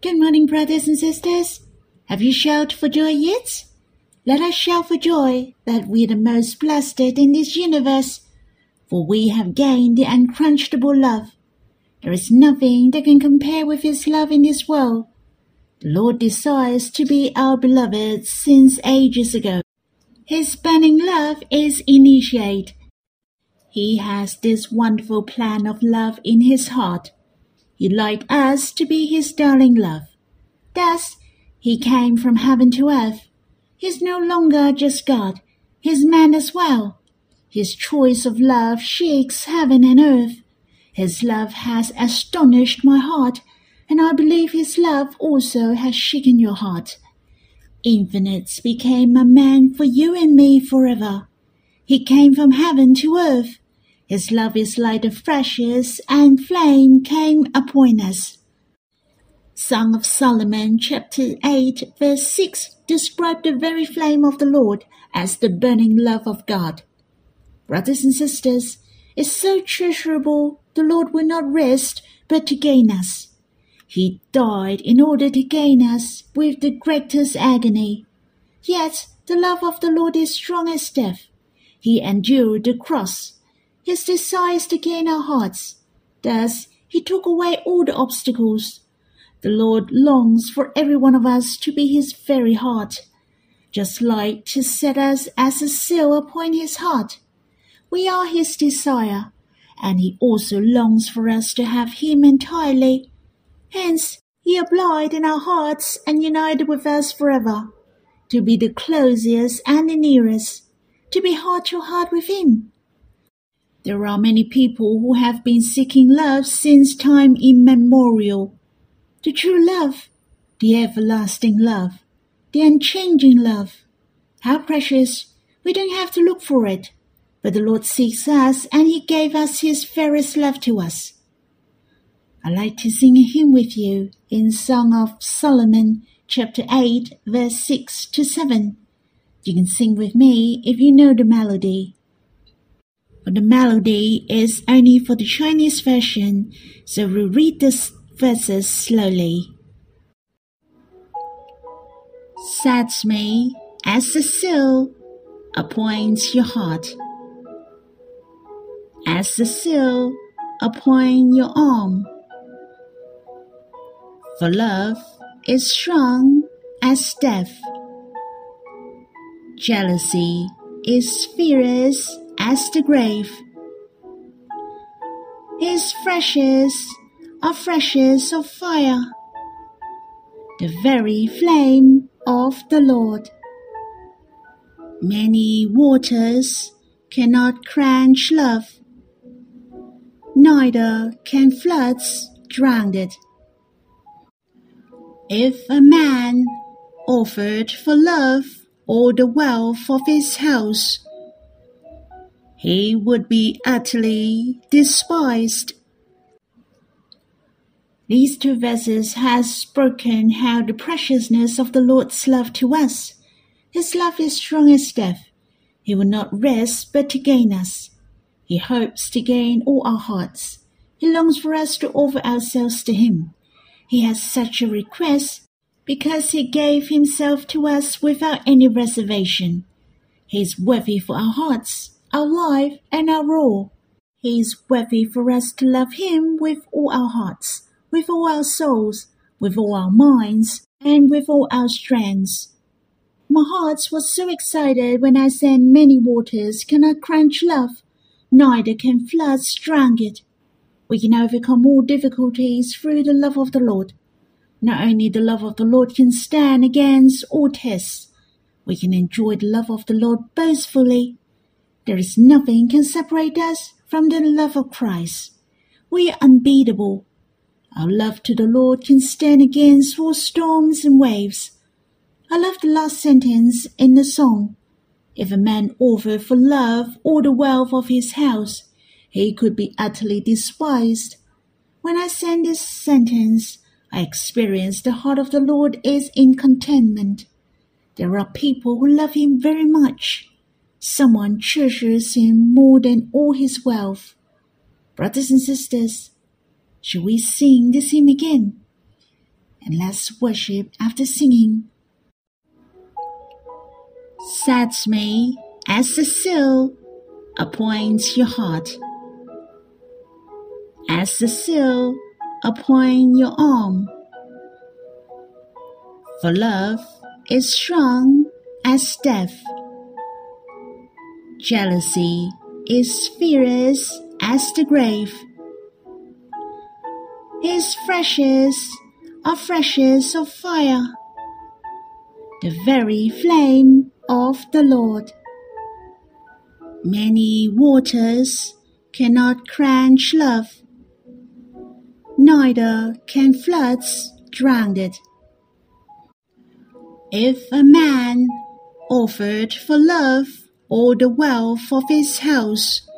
Good morning, brothers and sisters. Have you shouted for joy yet? Let us shout for joy that we are the most blessed in this universe, for we have gained the unquenchable love. There is nothing that can compare with His love in this world. The Lord desires to be our beloved since ages ago. His burning love is initiate. He has this wonderful plan of love in His heart He'd like us to be his darling love. Thus, he came from heaven to earth. He's no longer just God, he's man as well. His choice of love shakes heaven and earth. His love has astonished my heart, and I believe his love also has shaken your heart. Infinite became a man for you and me forever. He came from heaven to earth his love is like the freshest and flame came upon us. Song of Solomon chapter 8 verse 6 describe the very flame of the Lord as the burning love of God. Brothers and sisters, it's so treasurable the Lord will not rest but to gain us. He died in order to gain us with the greatest agony. Yet the love of the Lord is strong as death. He endured the cross his desires to gain our hearts. Thus, he took away all the obstacles. The Lord longs for every one of us to be his very heart, just like to set us as a seal upon his heart. We are his desire, and he also longs for us to have him entirely. Hence, he abide in our hearts and united with us forever, to be the closest and the nearest, to be heart to heart with him there are many people who have been seeking love since time immemorial. The true love, the everlasting love, the unchanging love. How precious! We don't have to look for it, but the Lord seeks us and He gave us His fairest love to us. I like to sing a hymn with you in Song of Solomon, chapter 8, verse 6 to 7. You can sing with me if you know the melody but the melody is only for the Chinese version, so we'll read the verses slowly. Set me as the seal upon your heart, as the seal upon your arm. For love is strong as death. Jealousy is fierce as the grave. His flashes are flashes of fire, the very flame of the Lord. Many waters cannot quench love, neither can floods drown it. If a man offered for love all the wealth of his house, he would be utterly despised. These two verses have spoken how the preciousness of the Lord's love to us. His love is strong as death. He will not rest but to gain us. He hopes to gain all our hearts. He longs for us to offer ourselves to him. He has such a request because he gave himself to us without any reservation. He is worthy for our hearts our life, and our role. He is worthy for us to love Him with all our hearts, with all our souls, with all our minds, and with all our strengths. My heart was so excited when I sang many waters cannot quench love, neither can floods drown it. We can overcome all difficulties through the love of the Lord. Not only the love of the Lord can stand against all tests, we can enjoy the love of the Lord boastfully there is nothing can separate us from the love of Christ. We are unbeatable. Our love to the Lord can stand against all storms and waves. I love the last sentence in the song. If a man offer for love all the wealth of his house, he could be utterly despised. When I sang this sentence, I experience the heart of the Lord is in contentment. There are people who love him very much Someone treasures him more than all his wealth. Brothers and sisters, shall we sing this hymn again? and let's worship after singing. Set me as the seal upon your heart, as the seal upon your arm. For love is strong as death. Jealousy is fierce as the grave. His flashes are flashes of fire, the very flame of the Lord. Many waters cannot quench love, neither can floods drown it. If a man offered for love all the wealth of his house,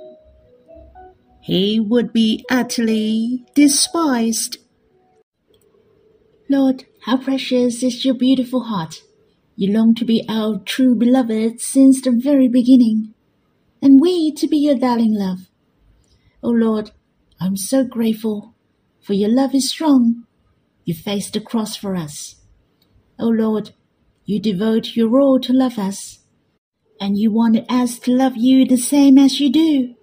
he would be utterly despised. Lord, how precious is your beautiful heart. You long to be our true beloved since the very beginning, and we to be your darling love. O oh Lord, I'm so grateful, for your love is strong. You faced the cross for us. O oh Lord, you devote your all to love us, and you wanted us to love you the same as you do.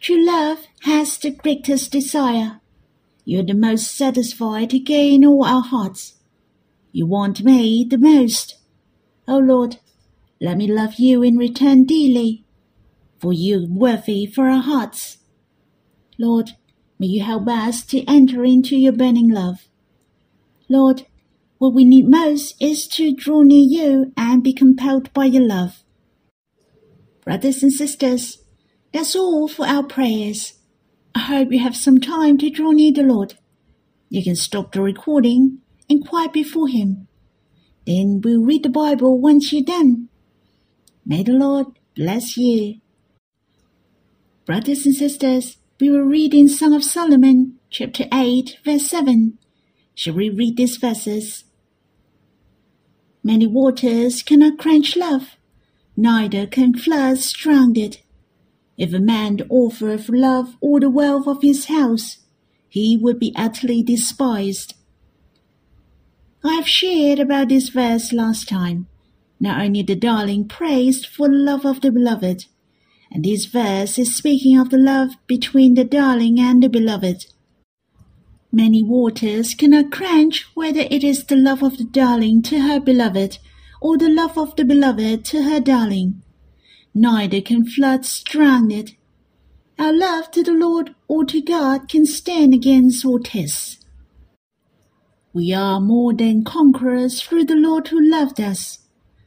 True love has the greatest desire. You're the most satisfied to gain all our hearts. You want me the most. O oh Lord, let me love you in return dearly, for you worthy for our hearts. Lord, may you help us to enter into your burning love. Lord, what we need most is to draw near you and be compelled by your love. Brothers and sisters, that's all for our prayers. I hope you have some time to draw near the Lord. You can stop the recording and quiet before Him then we'll read the Bible once you're done. May the Lord bless you. Brothers and sisters, we will read in Song of Solomon, chapter 8, verse 7. Shall we read these verses? Many waters cannot quench love, neither can floods drown it. If a man offer for love all the wealth of his house, he would be utterly despised. I have shared about this verse last time. Not only the darling praised for the love of the beloved, and this verse is speaking of the love between the darling and the beloved. Many waters cannot quench whether it is the love of the darling to her beloved or the love of the beloved to her darling. Neither can floods drown it. Our love to the Lord or to God can stand against all tests. We are more than conquerors through the Lord who loved us.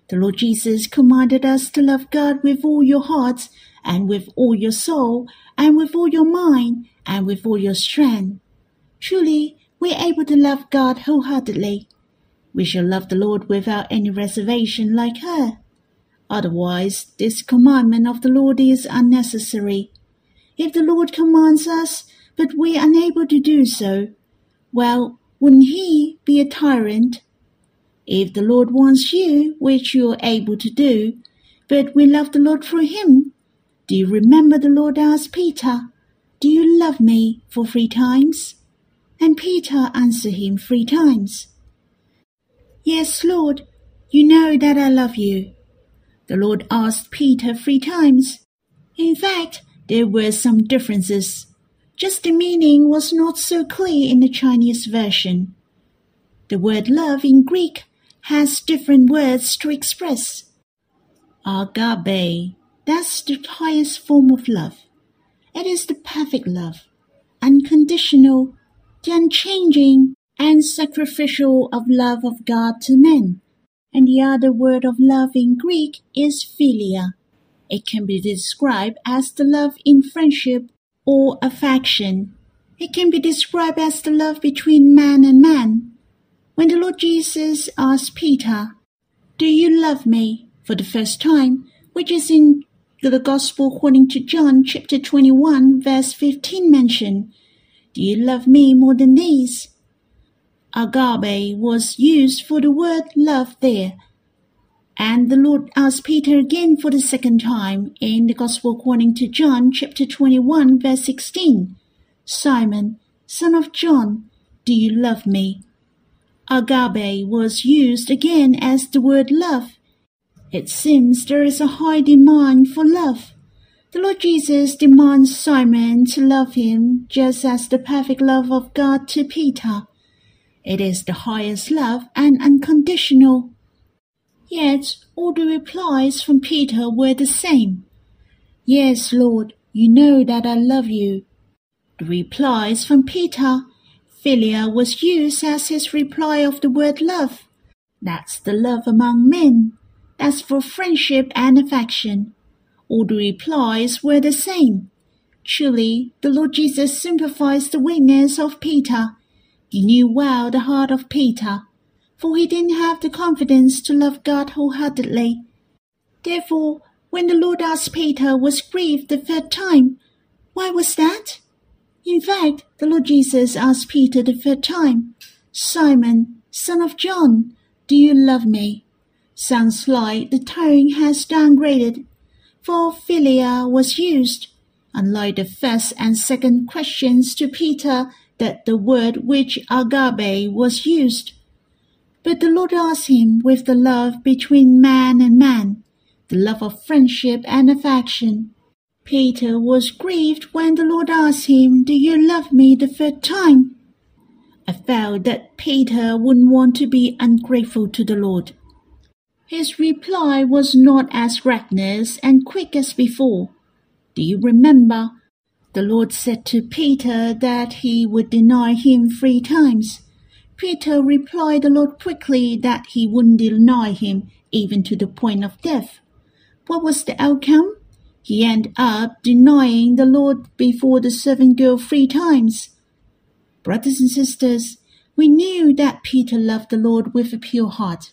The Lord Jesus commanded us to love God with all your heart, and with all your soul, and with all your mind, and with all your strength. Truly, we are able to love God wholeheartedly. We shall love the Lord without any reservation like her. Otherwise, this commandment of the Lord is unnecessary. If the Lord commands us, but we are unable to do so, well, wouldn't he be a tyrant? If the Lord wants you, which you are able to do, but we love the Lord through him, do you remember the Lord asked Peter, Do you love me for three times? And Peter answered him three times. Yes, Lord, you know that I love you. The Lord asked Peter three times. In fact, there were some differences just the meaning was not so clear in the Chinese version. The word love in Greek has different words to express. Agape, that's the highest form of love. It is the perfect love, unconditional, the unchanging and sacrificial of love of God to men. And the other word of love in Greek is philia. It can be described as the love in friendship or affection. It can be described as the love between man and man. When the Lord Jesus asked Peter, Do you love me? for the first time, which is in the Gospel according to John chapter 21 verse 15 mentioned, Do you love me more than these? Agape was used for the word love there, and the Lord asked Peter again for the second time in the Gospel according to John, chapter 21, verse 16 Simon, son of John, do you love me? agape was used again as the word love. It seems there is a high demand for love. The Lord Jesus demands Simon to love him just as the perfect love of God to Peter. It is the highest love and unconditional. Yet all the replies from Peter were the same. Yes, Lord, you know that I love you. The replies from Peter, philia was used as his reply of the word love. That's the love among men. That's for friendship and affection. All the replies were the same. Truly, the Lord Jesus sympathized the weakness of Peter. He knew well the heart of Peter for he didn't have the confidence to love God wholeheartedly. Therefore, when the Lord asked Peter was grieved the third time, why was that? In fact, the Lord Jesus asked Peter the third time, Simon, son of John, do you love me? Sounds like the tone has downgraded, for philia was used, unlike the first and second questions to Peter that the word which agape was used. But the Lord asked him with the love between man and man, the love of friendship and affection. Peter was grieved when the Lord asked him, Do you love me the third time? I felt that Peter wouldn't want to be ungrateful to the Lord. His reply was not as reckless and quick as before. Do you remember? The Lord said to Peter that he would deny him three times. Peter replied the Lord quickly that he wouldn't deny him even to the point of death. What was the outcome? He ended up denying the Lord before the servant girl three times. Brothers and sisters, we knew that Peter loved the Lord with a pure heart,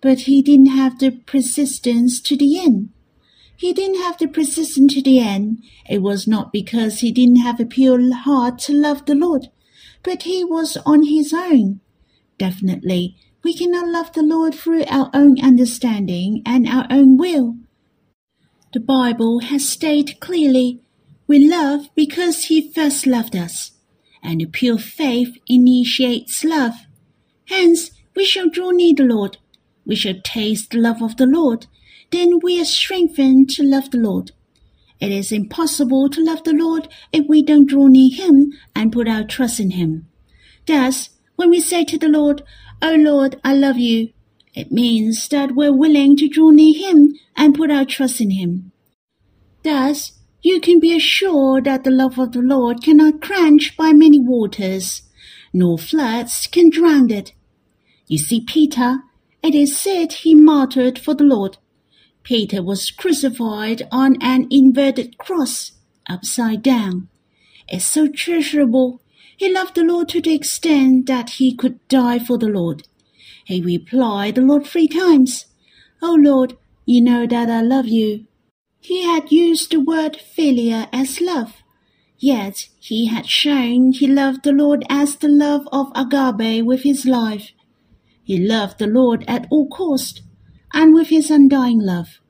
but he didn't have the persistence to the end. He didn't have the persistence to the end. It was not because he didn't have a pure heart to love the Lord, but he was on his own. Definitely, we cannot love the Lord through our own understanding and our own will. The Bible has stated clearly, we love because He first loved us, and a pure faith initiates love. Hence, we shall draw near the Lord. We shall taste the love of the Lord. Then we are strengthened to love the Lord. It is impossible to love the Lord if we don't draw near Him and put our trust in Him. Thus, when we say to the Lord, O Lord, I love you, it means that we're willing to draw near Him and put our trust in Him. Thus, you can be assured that the love of the Lord cannot quench by many waters, nor floods can drown it. You see, Peter, it is said he martyred for the Lord. Peter was crucified on an inverted cross, upside down. It's so treasurable he loved the Lord to the extent that he could die for the Lord. He replied the Lord three times, O Lord, you know that I love you. He had used the word philia as love, yet he had shown he loved the Lord as the love of agape with his life. He loved the Lord at all cost, and with his undying love.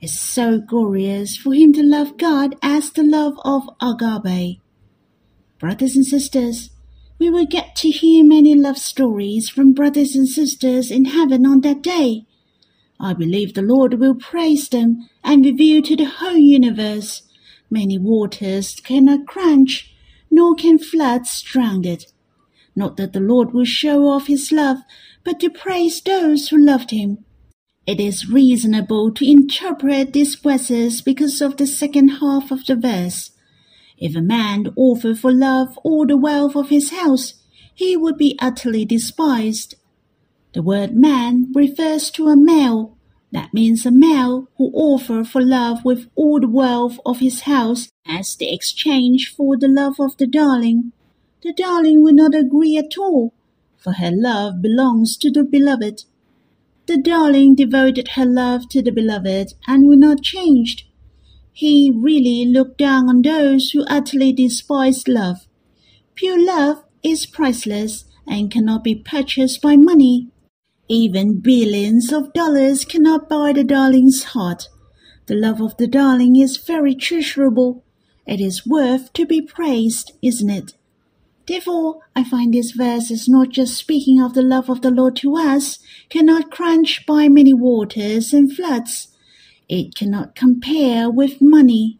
It's so glorious for him to love God as the love of agape. Brothers and sisters, we will get to hear many love stories from brothers and sisters in heaven on that day. I believe the Lord will praise them and reveal to the whole universe. Many waters cannot quench, nor can floods drown it. Not that the Lord will show off his love, but to praise those who loved him. It is reasonable to interpret these verses because of the second half of the verse. If a man offered for love all the wealth of his house, he would be utterly despised. The word man refers to a male. That means a male who offered for love with all the wealth of his house as the exchange for the love of the darling. The darling will not agree at all, for her love belongs to the beloved. The darling devoted her love to the beloved and will not change. He really looked down on those who utterly despised love. Pure love is priceless and cannot be purchased by money. Even billions of dollars cannot buy the darling's heart. The love of the darling is very treasurable. It is worth to be praised, isn't it? Therefore, I find this verse is not just speaking of the love of the Lord to us, cannot crunch by many waters and floods. It cannot compare with money.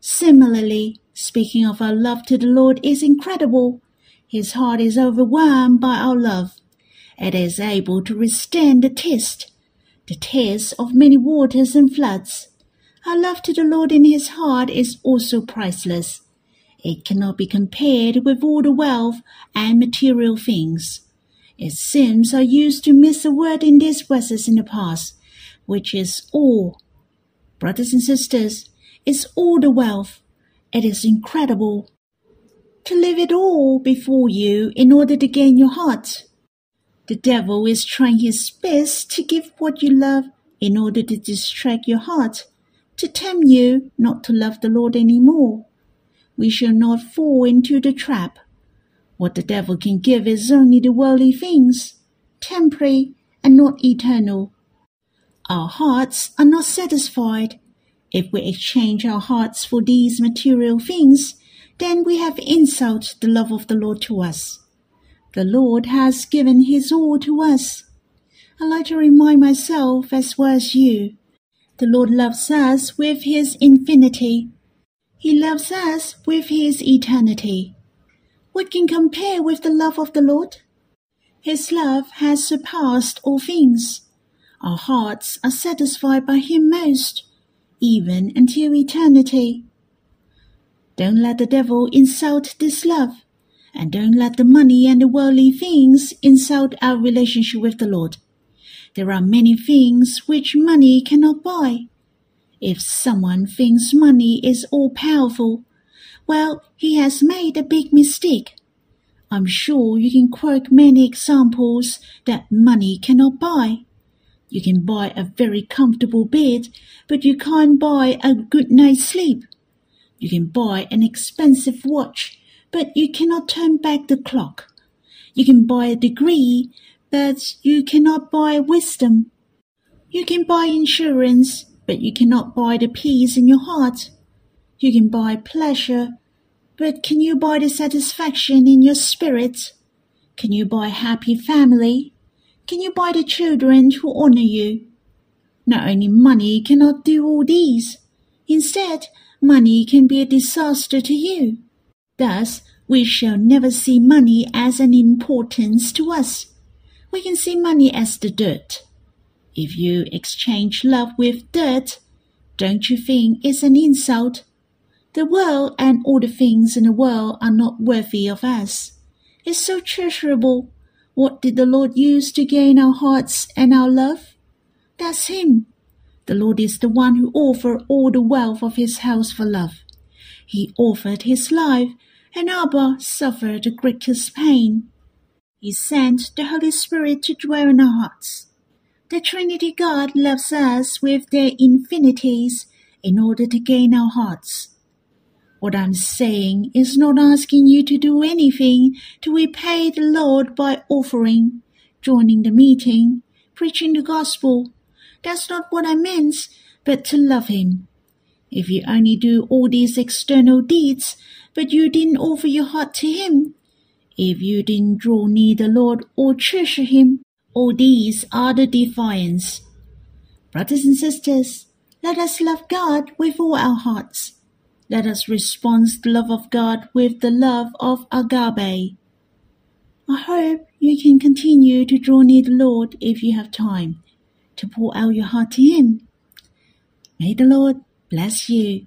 Similarly, speaking of our love to the Lord is incredible. His heart is overwhelmed by our love. It is able to withstand the test, the test of many waters and floods. Our love to the Lord in his heart is also priceless. It cannot be compared with all the wealth and material things. It seems I used to miss a word in these verses in the past, which is all. Brothers and sisters, it's all the wealth. It is incredible. To leave it all before you in order to gain your heart. The devil is trying his best to give what you love in order to distract your heart, to tempt you not to love the Lord any more we shall not fall into the trap. What the devil can give is only the worldly things, temporary and not eternal. Our hearts are not satisfied. If we exchange our hearts for these material things, then we have insulted the love of the Lord to us. The Lord has given his all to us. I like to remind myself as well as you. The Lord loves us with his infinity he loves us with his eternity. What can compare with the love of the Lord? His love has surpassed all things. Our hearts are satisfied by him most, even until eternity. Don't let the devil insult this love, and don't let the money and the worldly things insult our relationship with the Lord. There are many things which money cannot buy. If someone thinks money is all powerful, well, he has made a big mistake. I'm sure you can quote many examples that money cannot buy. You can buy a very comfortable bed, but you can't buy a good night's sleep. You can buy an expensive watch, but you cannot turn back the clock. You can buy a degree, but you cannot buy wisdom. You can buy insurance, but you cannot buy the peace in your heart. You can buy pleasure, but can you buy the satisfaction in your spirit? Can you buy a happy family? Can you buy the children who honor you? Not only money cannot do all these. Instead, money can be a disaster to you. Thus, we shall never see money as an importance to us. We can see money as the dirt. If you exchange love with dirt, don't you think it's an insult? The world and all the things in the world are not worthy of us. It's so treasurable. What did the Lord use to gain our hearts and our love? That's Him. The Lord is the one who offered all the wealth of His house for love. He offered His life, and Abba suffered the greatest pain. He sent the Holy Spirit to dwell in our hearts. The Trinity God loves us with their infinities in order to gain our hearts. What I'm saying is not asking you to do anything to repay the Lord by offering, joining the meeting, preaching the gospel. That's not what I meant, but to love Him. If you only do all these external deeds, but you didn't offer your heart to Him, if you didn't draw near the Lord or treasure Him, all these are the defiance. Brothers and sisters, let us love God with all our hearts. Let us respond to the love of God with the love of agape. I hope you can continue to draw near the Lord if you have time, to pour out your heart to Him. May the Lord bless you.